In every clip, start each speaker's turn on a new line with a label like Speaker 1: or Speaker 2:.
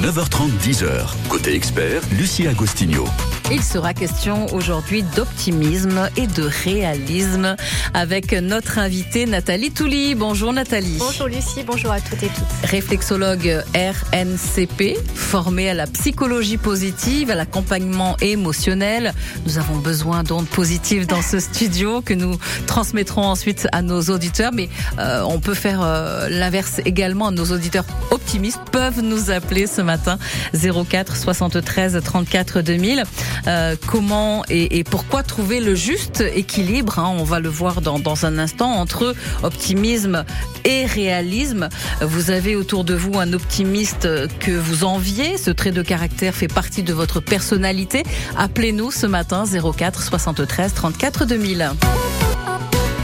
Speaker 1: 9h30, 10h. Côté expert, Lucie Agostinho.
Speaker 2: Il sera question aujourd'hui d'optimisme et de réalisme avec notre invitée Nathalie Touli. Bonjour Nathalie.
Speaker 3: Bonjour Lucie, bonjour à toutes et tous.
Speaker 2: Réflexologue RNCP, formée à la psychologie positive, à l'accompagnement émotionnel. Nous avons besoin d'ondes positives dans ce studio que nous transmettrons ensuite à nos auditeurs. Mais euh, on peut faire euh, l'inverse également. Nos auditeurs optimistes peuvent nous appeler ce matin 04 73 34 2000. Euh, comment et, pourquoi trouver le juste équilibre. Hein, on va le voir dans, dans un instant entre optimisme et réalisme. Vous avez autour de vous un optimiste que vous enviez. Ce trait de caractère fait partie de votre personnalité. Appelez-nous ce matin 04 73 34 2000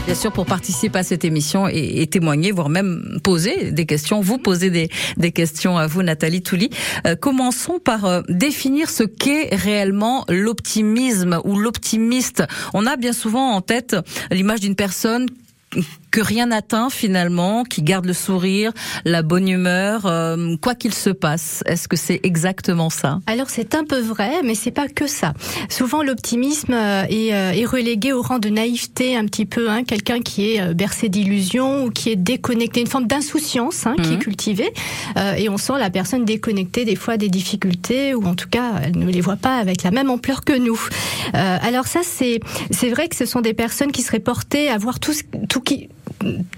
Speaker 2: bien sûr, pour participer à cette émission et, témoigner, voire même poser des questions, vous poser des, questions à vous, Nathalie Touli. Euh, commençons par euh, définir ce qu'est réellement l'optimisme ou l'optimiste. On a bien souvent en tête l'image d'une personne que rien n'atteint finalement, qui garde le sourire, la bonne humeur, euh, quoi qu'il se passe. Est-ce que c'est exactement ça?
Speaker 3: Alors c'est un peu vrai, mais c'est pas que ça. Souvent l'optimisme euh, est, euh, est, relégué au rang de naïveté un petit peu, hein, quelqu'un qui est bercé d'illusions ou qui est déconnecté, une forme d'insouciance hein, qui est mhm. cultivée, et on sent la personne déconnectée des fois des difficultés ou en tout cas elle ne les voit pas avec la même ampleur que nous. alors ça c'est c'est vrai que ce sont des personnes qui seraient portées à voir tout tout qui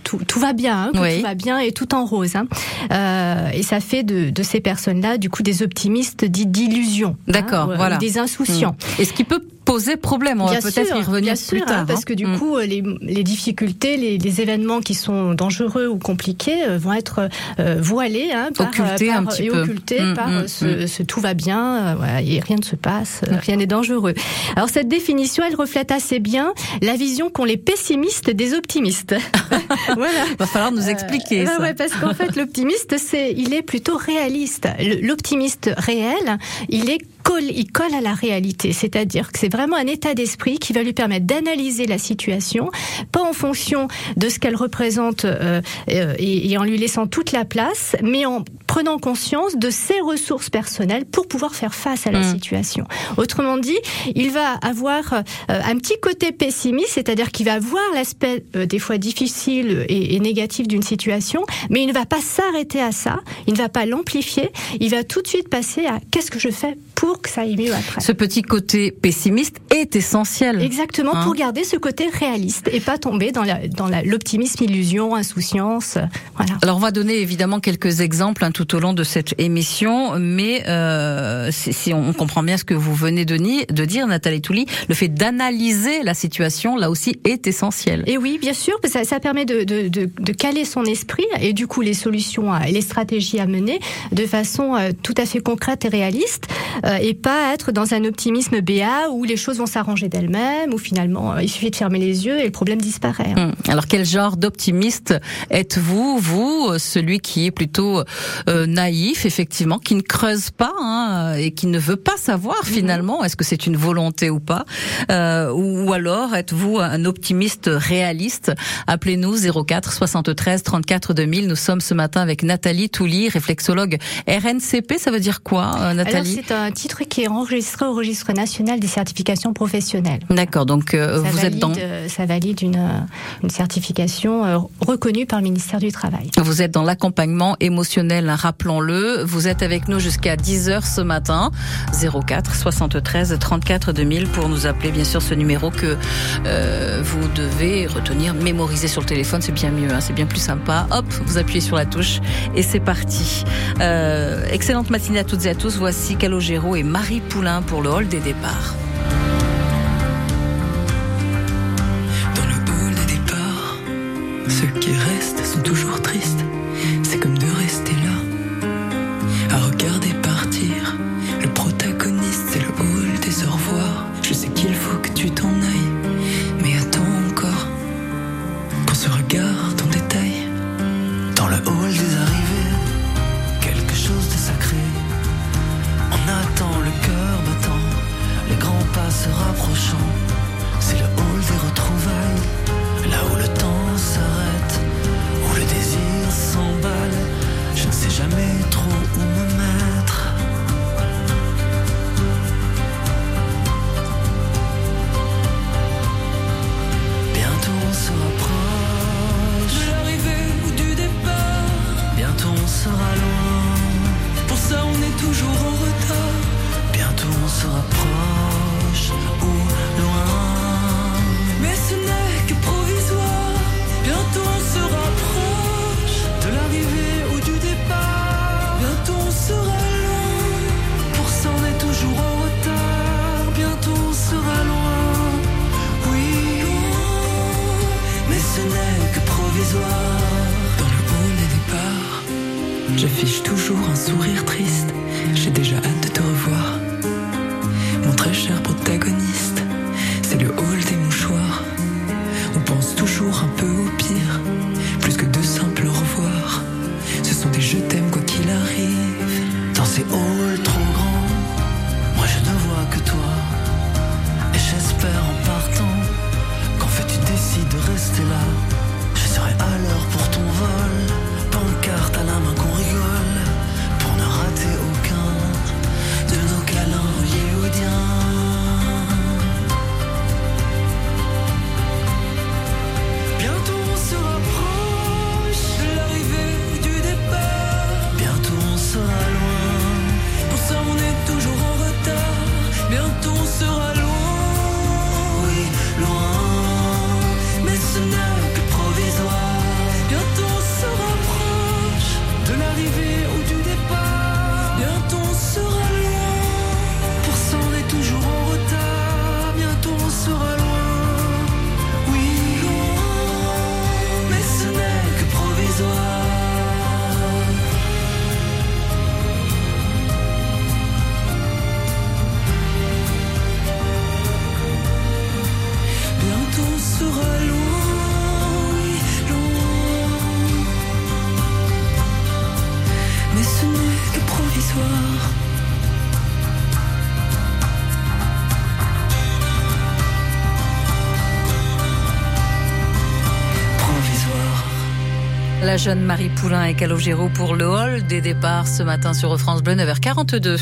Speaker 3: tout, tout, va bien, hein, tout va bien et tout en rose. Hein. Euh, et ça fait de, de ces personnes-là, du coup, des optimistes dits d'illusion.
Speaker 2: Hein, D'accord, voilà.
Speaker 3: Des insouciants.
Speaker 2: Mmh. Et ce qui peut poser problème. On va peut-être y revenir
Speaker 3: bien
Speaker 2: plus tard.
Speaker 3: parce que du mmh. coup, les, les difficultés, les, les, événements qui sont dangereux ou compliqués euh, vont être euh, voilés, hein,
Speaker 2: par, occultés un petit
Speaker 3: et
Speaker 2: peu.
Speaker 3: occultés mmh, par ce, ce, tout va bien, voilà, et rien ne se passe, rien n'est dangereux. Alors cette définition, elle reflète assez bien la vision qu'ont les pessimistes des optimistes.
Speaker 2: voilà. Va falloir nous expliquer. Euh, ça.
Speaker 3: Ouais, parce qu'en fait, l'optimiste, c'est, il est plutôt réaliste. L'optimiste réel, il est colle, il colle à la réalité. C'est-à-dire que c'est vraiment un état d'esprit qui va lui permettre d'analyser la situation, pas en fonction de ce qu'elle représente euh, euh, et, et, en lui laissant toute la place, mais en prenant conscience de ses ressources personnelles pour pouvoir faire face à la mmh. situation. Autrement dit, il va avoir euh, un petit côté pessimiste, c'est-à-dire qu'il va voir l'aspect euh, des fois difficile et, et négatif d'une situation, mais il ne va pas s'arrêter à ça, il ne va pas l'amplifier, il va tout de suite passer à qu'est-ce que je fais pour que ça aille mieux après.
Speaker 2: Ce petit côté pessimiste est essentiel.
Speaker 3: Exactement, pour hein garder ce côté réaliste et pas tomber dans l'optimisme, la, illusion, insouciance. Voilà.
Speaker 2: Alors on va donner évidemment quelques exemples hein, tout au long de cette émission, mais euh, si on comprend bien ce que vous venez de, de dire, Nathalie Touli, le fait d'analyser la situation, là aussi, est essentiel.
Speaker 3: Et oui, bien sûr, ça, ça permet de, de, de, de, caler son esprit et du coup les solutions et les stratégies à mener de façon euh, tout à fait concrète et réaliste. Euh, et pas être dans un optimisme béat où les choses vont s'arranger d'elles-mêmes, où finalement euh, il suffit de fermer les yeux et le problème disparaît.
Speaker 2: Hein. Hmm. Alors quel genre d'optimiste êtes-vous, vous, euh, celui qui est plutôt naïf, effectivement, qui ne creuse pas hein, et qui ne veut pas savoir mhm. finalement est-ce que c'est une volonté ou pas, euh, ou alors êtes-vous un optimiste réaliste? Appelez-nous 04 73 34 2000. Nous sommes ce matin avec Nathalie Touli, réflexologue RNCP. Ça veut dire quoi, Nathalie?
Speaker 3: Titre qui est enregistré au registre national des certifications professionnelles.
Speaker 2: D'accord, donc euh, vous êtes dans...
Speaker 3: Euh, ça valide une, euh, une certification reconnue par le ministère du Travail.
Speaker 2: Vous êtes dans l'accompagnement émotionnel, rappelons-le. Vous êtes avec nous jusqu'à 10h ce matin. 04 73 34 2000 pour nous appeler, bien sûr, ce numéro que vous devez retenir, mémoriser sur le téléphone, c'est bien mieux, hein, c'est bien plus sympa. Hop, vous appuyez sur la touche et c'est parti. excellente matinée à toutes et à tous. Voici Et Marie Poulain pour le hall des départs.
Speaker 4: Dans le hall des départs, ceux qui restent sont toujours tristes. C'est comme de que provisoire. Dans le hall des départs, j'affiche toujours un sourire triste. J'ai déjà hâte de te revoir.
Speaker 2: Jeune Marie Poulain et Calogero pour le hall des départs ce matin sur France Bleu 9h42.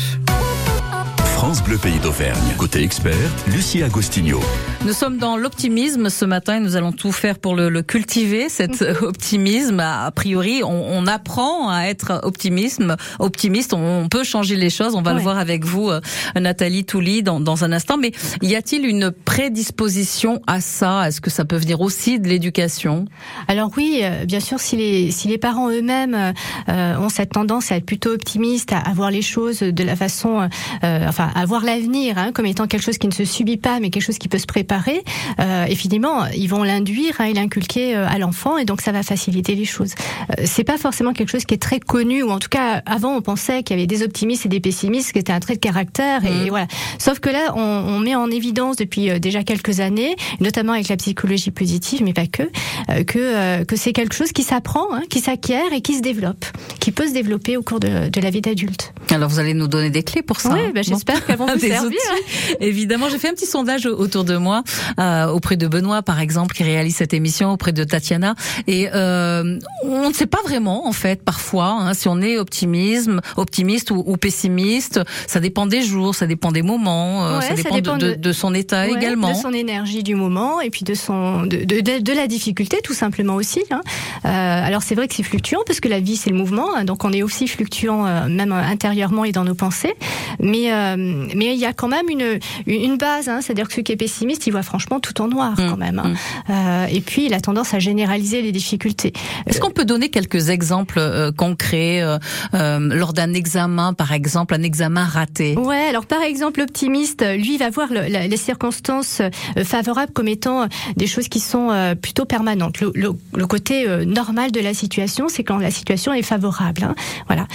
Speaker 1: France Bleu Pays d'Auvergne. Côté expert, Lucie Agostinho.
Speaker 2: Nous sommes dans l'optimisme ce matin et nous allons tout faire pour le, le cultiver, cet optimisme. A priori, on, on, apprend à être optimisme, optimiste. On, on peut changer les choses. On va
Speaker 3: Ouais.
Speaker 2: le voir avec vous, euh, Nathalie Touli, dans, dans un instant. Mais y a-t-il une prédisposition à ça? Est-ce que ça peut venir aussi de l'éducation?
Speaker 3: Alors oui, euh, bien sûr, si les, si les parents eux-mêmes euh, ont cette tendance à être plutôt optimistes, à, à voir les choses de la façon, euh, enfin, à voir l'avenir hein, comme étant quelque chose qui ne se subit pas, mais quelque chose qui peut se préparer, euh, évidemment, ils vont l'induire hein, et l'inculquer euh, à l'enfant, et donc ça va faciliter les choses. Euh, c'est pas forcément quelque chose qui est très connu, ou en tout cas, avant, on pensait qu'il y avait des optimistes et des pessimistes, qui était un trait de caractère, et,
Speaker 2: Mhm.
Speaker 3: voilà. Sauf que là, on, on met en évidence depuis euh, déjà quelques années, notamment avec la psychologie positive, mais pas que, euh, que, euh, que c'est quelque chose qui s'apprend, hein, qui s'acquiert et qui se développe, qui peut se développer au cours de, de la vie d'adulte.
Speaker 2: Alors vous allez nous donner des clés pour ça.
Speaker 3: Oui,
Speaker 2: hein
Speaker 3: bah, j'espère qu'elles vont vous
Speaker 2: Des
Speaker 3: servir.
Speaker 2: outils. Évidemment, j'ai fait un petit sondage autour de moi, euh, auprès de Benoît par exemple, qui réalise cette émission, auprès de Tatiana, et euh, on ne sait pas vraiment en fait parfois hein, si on est optimisme, optimiste ou, ou pessimiste. Ça dépend des jours, ça dépend des moments, euh,
Speaker 3: Ouais,
Speaker 2: ça
Speaker 3: ça
Speaker 2: dépend,
Speaker 3: dépend
Speaker 2: de, de- son état
Speaker 3: Ouais,
Speaker 2: également.
Speaker 3: De son énergie du moment et puis de son de, de, de- de la difficulté tout simplement aussi. hein. Euh, alors c'est vrai que c'est fluctuant parce que la vie c'est le mouvement, hein, donc on est aussi fluctuant euh, même intérieurement et dans nos pensées. Mais euh, mais il y a quand même une une base, hein, c'est-à-dire que celui qui est pessimiste, il voit franchement tout en noir
Speaker 2: Mmh,
Speaker 3: quand même. hein. Euh, et puis il a tendance à généraliser les difficultés.
Speaker 2: Est-ce qu'on peut donner quelques exemples euh, concrets euh, lors d'un examen, par exemple, un examen raté?
Speaker 3: Ouais, alors par exemple, l'optimiste, lui, va voir le- la- les circonstances favorables comme étant des choses qui sont plutôt permanentes. Le, le- le côté normal de la situation, c'est quand la situation est favorable. hein. Voilà.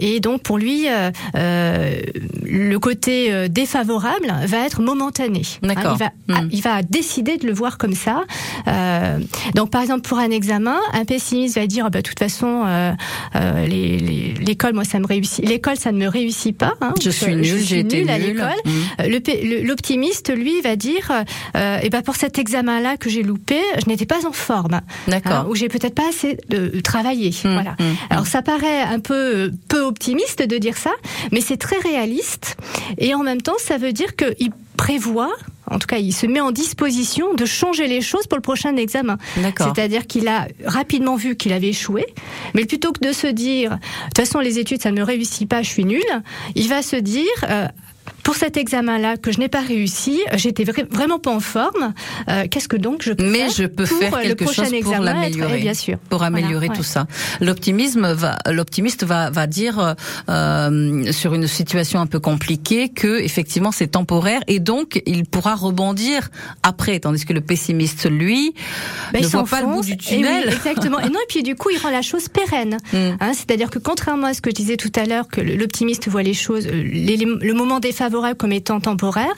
Speaker 3: Et donc pour lui, euh, le côté euh, défavorable va être momentané. hein.
Speaker 2: D'accord.
Speaker 3: il, va,
Speaker 2: Hmm.
Speaker 3: il va décider de le voir comme ça. Euh, donc par exemple pour un examen, un pessimiste va dire, Ah bah, de toute façon, euh, euh, les- les- l'école, moi, ça me réussit. L'école, ça ne me réussit pas. hein.
Speaker 2: Je suis nul, j'ai été
Speaker 3: nulle à l'école.
Speaker 2: Mmh.
Speaker 3: Euh, le- L'optimiste, lui, va dire, euh, eh ben pour cet examen-là que j'ai loupé, je n'étais pas en forme, hein,
Speaker 2: D'accord.
Speaker 3: ou j'ai peut-être pas assez de travaillé.
Speaker 2: Mmh,
Speaker 3: Voilà. Alors ça paraît un peu euh, peu optimiste de dire ça, mais c'est très réaliste. Et en même temps, ça veut dire qu'il prévoit en tout cas, il se met en disposition de changer les choses pour le prochain examen. C'est-à-dire qu'il a rapidement vu qu'il avait échoué, mais plutôt que de se dire, de toute façon, les études, ça ne me réussit pas, je suis nul, il va se dire, euh, pour cet examen-là que je n'ai pas réussi, j'étais vraiment pas en forme. Euh, qu'est-ce que donc je peux
Speaker 5: Mais
Speaker 3: faire
Speaker 5: je peux faire
Speaker 3: euh,
Speaker 5: quelque chose pour l'améliorer,
Speaker 3: bien sûr,
Speaker 5: pour améliorer tout ça. L'optimisme va, l'optimiste va va dire euh, sur une situation un peu compliquée que effectivement c'est temporaire et donc il pourra rebondir après, tandis que le pessimiste lui ben, ne voit pas le bout du tunnel.
Speaker 3: exactement. et non et puis du coup il rend la chose pérenne. Hmm. Hein, C'est-à-dire que contrairement à ce que je disais tout à l'heure que l'optimiste voit les choses, euh, le moment défavorable comme étant temporaire,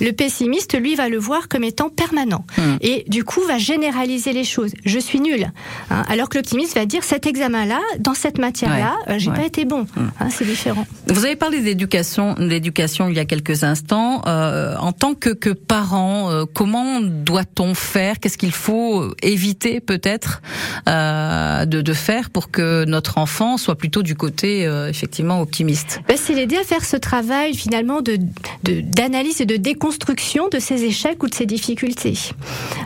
Speaker 3: le pessimiste, lui, va le voir comme étant permanent. Hmm. Et du coup, va généraliser les choses. Je suis nul. Hein. alors que l'optimiste va dire, cet examen-là, dans cette matière-là, euh, j'ai pas été bon. Hmm. Hein, c'est différent.
Speaker 5: Vous avez parlé d'éducation, d'éducation il y a quelques instants. Euh, en tant que, que parent, euh, comment doit-on faire? Qu'est-ce qu'il faut éviter peut-être de, de faire pour que notre enfant soit plutôt du côté effectivement optimiste?
Speaker 3: Ben, C'est l'aider à faire ce travail finalement de d'analyse et de déconstruction de ces échecs ou de ces difficultés.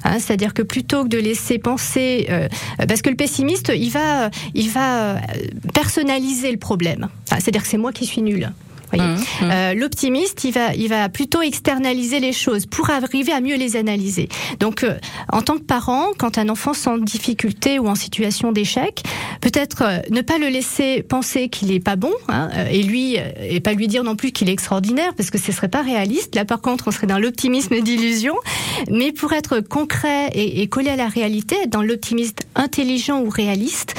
Speaker 3: Hein, c'est-à-dire que plutôt que de laisser penser, euh, parce que le pessimiste, il va, il va euh, personnaliser le problème. c'est-à-dire que c'est moi qui suis nul. Mmh, mmh. Euh, l'optimiste, il va, il va plutôt externaliser les choses pour arriver à mieux les analyser. Donc, euh, en tant que parent, quand un enfant sent en difficulté ou en situation d'échec, peut-être euh, ne pas le laisser penser qu'il est pas bon, hein, et lui, et pas lui dire non plus qu'il est extraordinaire, parce que ce serait pas réaliste. Là, par contre, on serait dans l'optimisme d'illusion. Mais pour être concret et, et collé à la réalité, dans l'optimiste intelligent ou réaliste,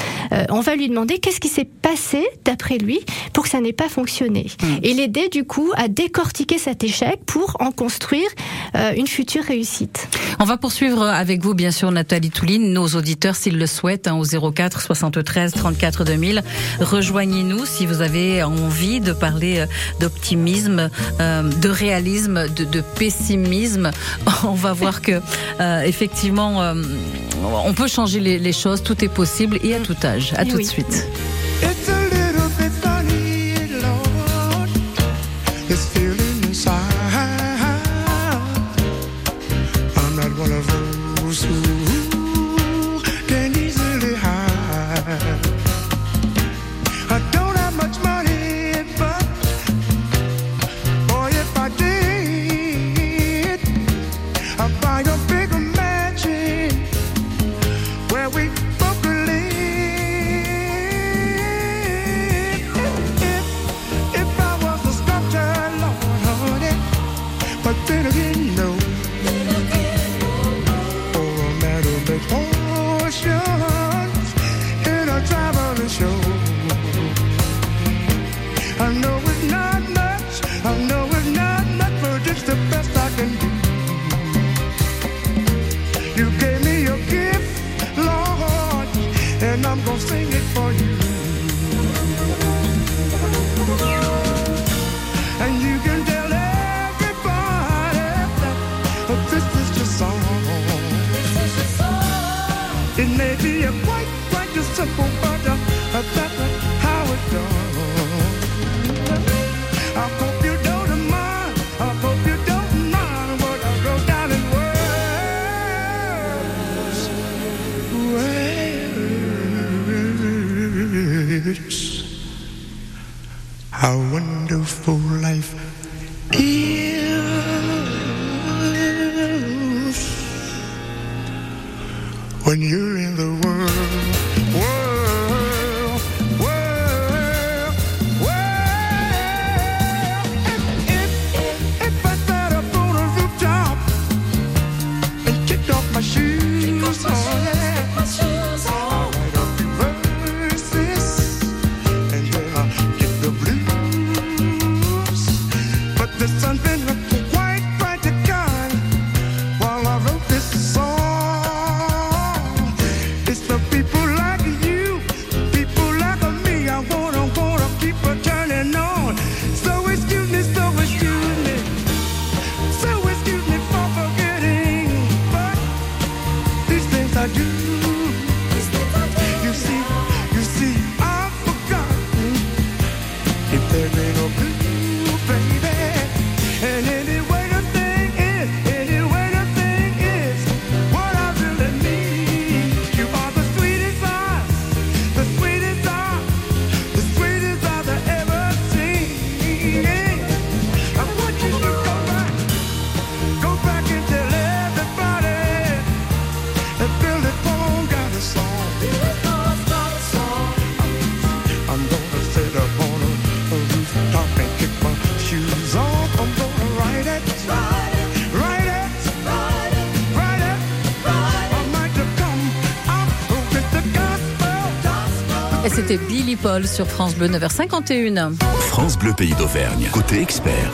Speaker 3: on va lui demander qu'est-ce qui s'est passé d'après lui pour que ça n'ait pas fonctionné. Mmh et l'aider du coup à décortiquer cet échec pour en construire euh, une future réussite.
Speaker 5: On va poursuivre avec vous bien sûr Nathalie Touline, nos auditeurs s'ils le souhaitent hein, au 04 73 34 2000. Rejoignez-nous si vous avez envie de parler euh, d'optimisme, euh, de réalisme, de, de, pessimisme. On va voir que effectivement on peut changer les, les, choses, tout est possible et à tout âge. À et tout oui. de suite.
Speaker 2: I'm not one
Speaker 5: of those who. simple wonder about how it goes. I hope you don't mind. I hope you don't mind I down in words. Words. How wonderful life
Speaker 2: Paul sur France Bleu 9h51.
Speaker 1: France Bleu Pays d'Auvergne, côté expert.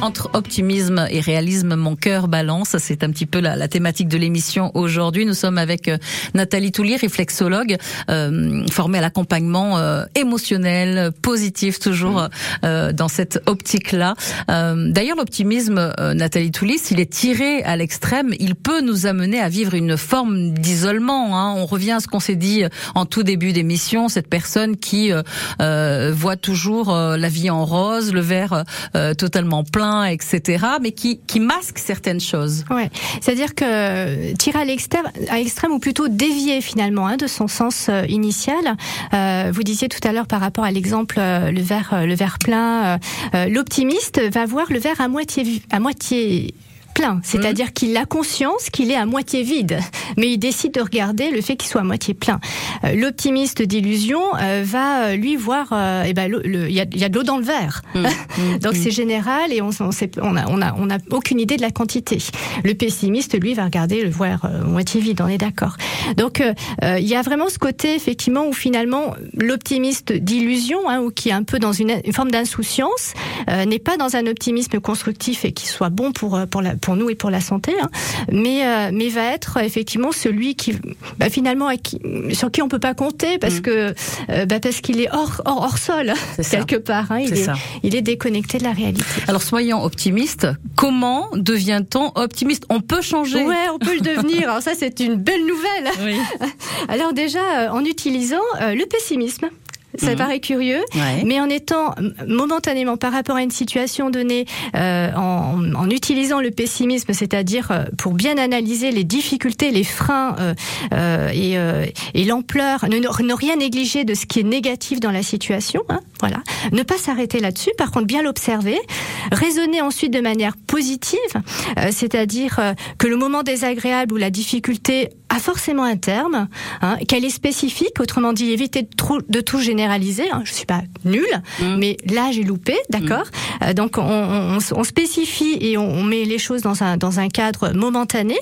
Speaker 2: Entre optimisme et réalisme, mon cœur balance. C'est un petit peu la, thématique de l'émission aujourd'hui. Nous sommes avec euh, Nathalie Toulier, réflexologue, euh, formée à l'accompagnement euh, émotionnel, positif, toujours dans cette optique-là. D'ailleurs, l'optimisme, Nathalie Toulier, s'il est tiré à l'extrême, il peut nous amener à vivre une forme d'isolement. Hein. On revient à ce qu'on s'est dit en tout début d'émission, cette personne qui voit toujours la vie en rose, le verre totalement plein etc., mais qui, qui masque certaines choses.
Speaker 3: Ouais, c'est-à-dire que tirer à l'extrême, à ou plutôt dévier finalement hein, de son sens euh, initial. Euh, vous disiez tout à l'heure par rapport à l'exemple euh, le verre, le verre plein, l'optimiste va voir le verre à moitié, à moitié plein, c'est-à-dire mmh. qu'il a conscience qu'il est à moitié vide, mais il décide de regarder le fait qu'il soit à moitié plein. Euh, L'optimiste d'illusion euh, va euh, lui voir, euh, eh ben, il y a, y a, de l'eau dans le verre, mmh. donc mmh. c'est général et on, on, sait, on, a, on, a, on a aucune idée de la quantité. Le pessimiste, lui, va regarder le verre euh, moitié vide, on est d'accord. Donc il y a vraiment ce côté effectivement où finalement l'optimiste d'illusion, hein, ou qui est un peu dans une, une forme d'insouciance, n'est pas dans un optimisme constructif et qui soit bon pour pour la pour nous et pour la santé, hein, mais euh, mais va être effectivement celui qui bah, finalement qui, sur qui on peut pas compter parce mmh. que euh, bah, parce qu'il est hors, hors hors sol quelque ça. part. Hein, il, est, est il est déconnecté de la réalité.
Speaker 2: Alors soyons optimistes. Comment devient-on optimiste? On peut changer.
Speaker 3: Ouais, on peut le devenir. Alors ça c'est une belle nouvelle. Oui. Alors déjà euh, en utilisant le pessimisme. Ça mmh. paraît curieux, ouais. mais en étant momentanément par rapport à une situation donnée, euh, en, en, utilisant le pessimisme, c'est-à-dire euh, pour bien analyser les difficultés, les freins euh, euh et, euh, et l'ampleur, ne, ne, rien négliger de ce qui est négatif dans la situation, hein, voilà. Ne pas s'arrêter là-dessus, par contre bien l'observer, raisonner ensuite de manière positive, euh, c'est-à-dire que le moment désagréable ou la difficulté a forcément un terme, hein, qu'elle est spécifique, autrement dit éviter de, trop, de tout généraliser. Hein, je suis pas nulle, mmh. mais là j'ai loupé, d'accord. Mmh. Euh, donc on, on, on, spécifie et on, on, met les choses dans un dans un cadre momentané,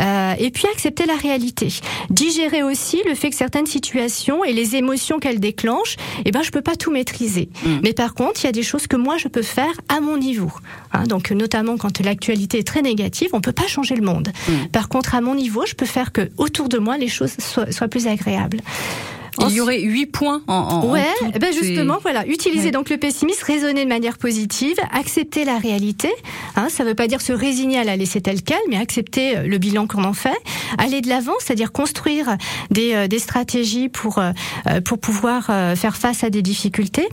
Speaker 3: euh, et puis accepter la réalité. Digérer aussi le fait que certaines situations et les émotions qu'elles déclenchent, eh ben je peux pas tout maîtriser. Mmh. Mais par contre, il y a des choses que moi je peux faire à mon niveau. Hein, donc notamment quand l'actualité est très négative, on peut pas changer le monde. Par contre, à mon niveau, je peux faire que autour de moi les choses soient, soient plus agréables.
Speaker 2: Il y aurait huit points en, en
Speaker 3: ouais,
Speaker 2: en
Speaker 3: ben justement, voilà, utiliser ouais. donc le pessimisme, raisonner de manière positive, accepter la réalité. Hein, ça ne veut pas dire se résigner à la laisser telle quelle, mais accepter le bilan qu'on en fait, aller de l'avant, c'est-à-dire construire des, euh, des stratégies pour euh, pour pouvoir euh, faire face à des difficultés.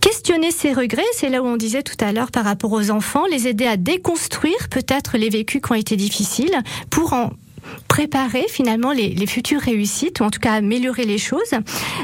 Speaker 3: Questionner ses regrets, c'est là où on disait tout à l'heure par rapport aux enfants, les aider à déconstruire peut-être les vécus qui ont été difficiles pour en préparer finalement les, les, futures réussites, ou en tout cas améliorer les choses,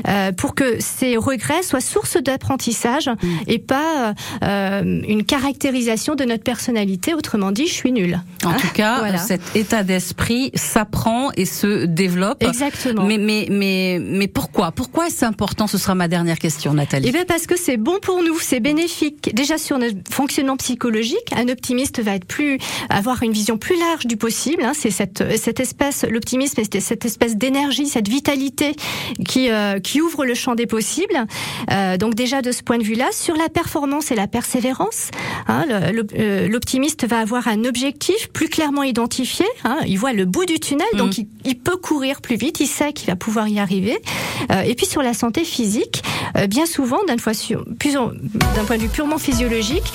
Speaker 3: euh, pour que ces regrets soient source d'apprentissage mmh. et pas euh, une caractérisation de notre personnalité. Autrement dit, je suis nulle.
Speaker 2: En hein tout cas, voilà. cet état d'esprit s'apprend et se développe.
Speaker 3: Exactement.
Speaker 2: Mais mais mais mais pourquoi? Pourquoi est-ce important? Ce sera ma dernière question, Nathalie.
Speaker 3: Eh bien parce que c'est bon pour nous, c'est bénéfique. Déjà sur notre fonctionnement psychologique, un optimiste va être plus avoir une vision plus large du possible. Hein, c'est cette cette espèce, l'optimisme, cette espèce d'énergie, cette vitalité qui euh, qui ouvre le champ des possibles. Euh, donc déjà de ce point de vue-là, sur la performance et la persévérance, hein, euh, l'optimiste va avoir un objectif plus clairement identifié. Hein, il voit le bout du tunnel, mmh. donc il, il, peut courir plus vite. Il sait qu'il va pouvoir y arriver. Euh, et puis sur la santé physique, bien souvent, d'un point, de vue purement physiologique,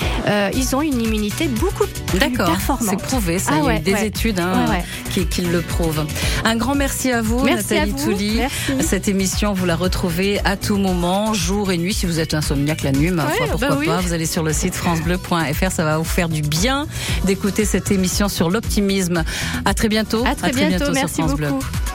Speaker 3: ils ont une immunité beaucoup plus performante.
Speaker 2: C'est prouvé, ça. Ah, il y a ouais, des ouais. études hein, ouais, qui, qui, le prouvent. Un grand merci à vous,
Speaker 3: merci
Speaker 2: Nathalie
Speaker 3: à vous.
Speaker 2: Touli.
Speaker 3: Merci.
Speaker 2: Cette émission, vous la retrouvez à tout moment, jour et nuit. Si vous êtes insomniaque la nuit, foi, pourquoi bah oui. pas. Vous allez sur le site francebleu.fr. Ça va vous faire du bien d'écouter cette émission sur l'optimisme. À très bientôt.
Speaker 3: À très,
Speaker 2: à très
Speaker 3: bientôt.
Speaker 2: bientôt
Speaker 3: merci
Speaker 2: sur France
Speaker 3: beaucoup.
Speaker 2: Bleu.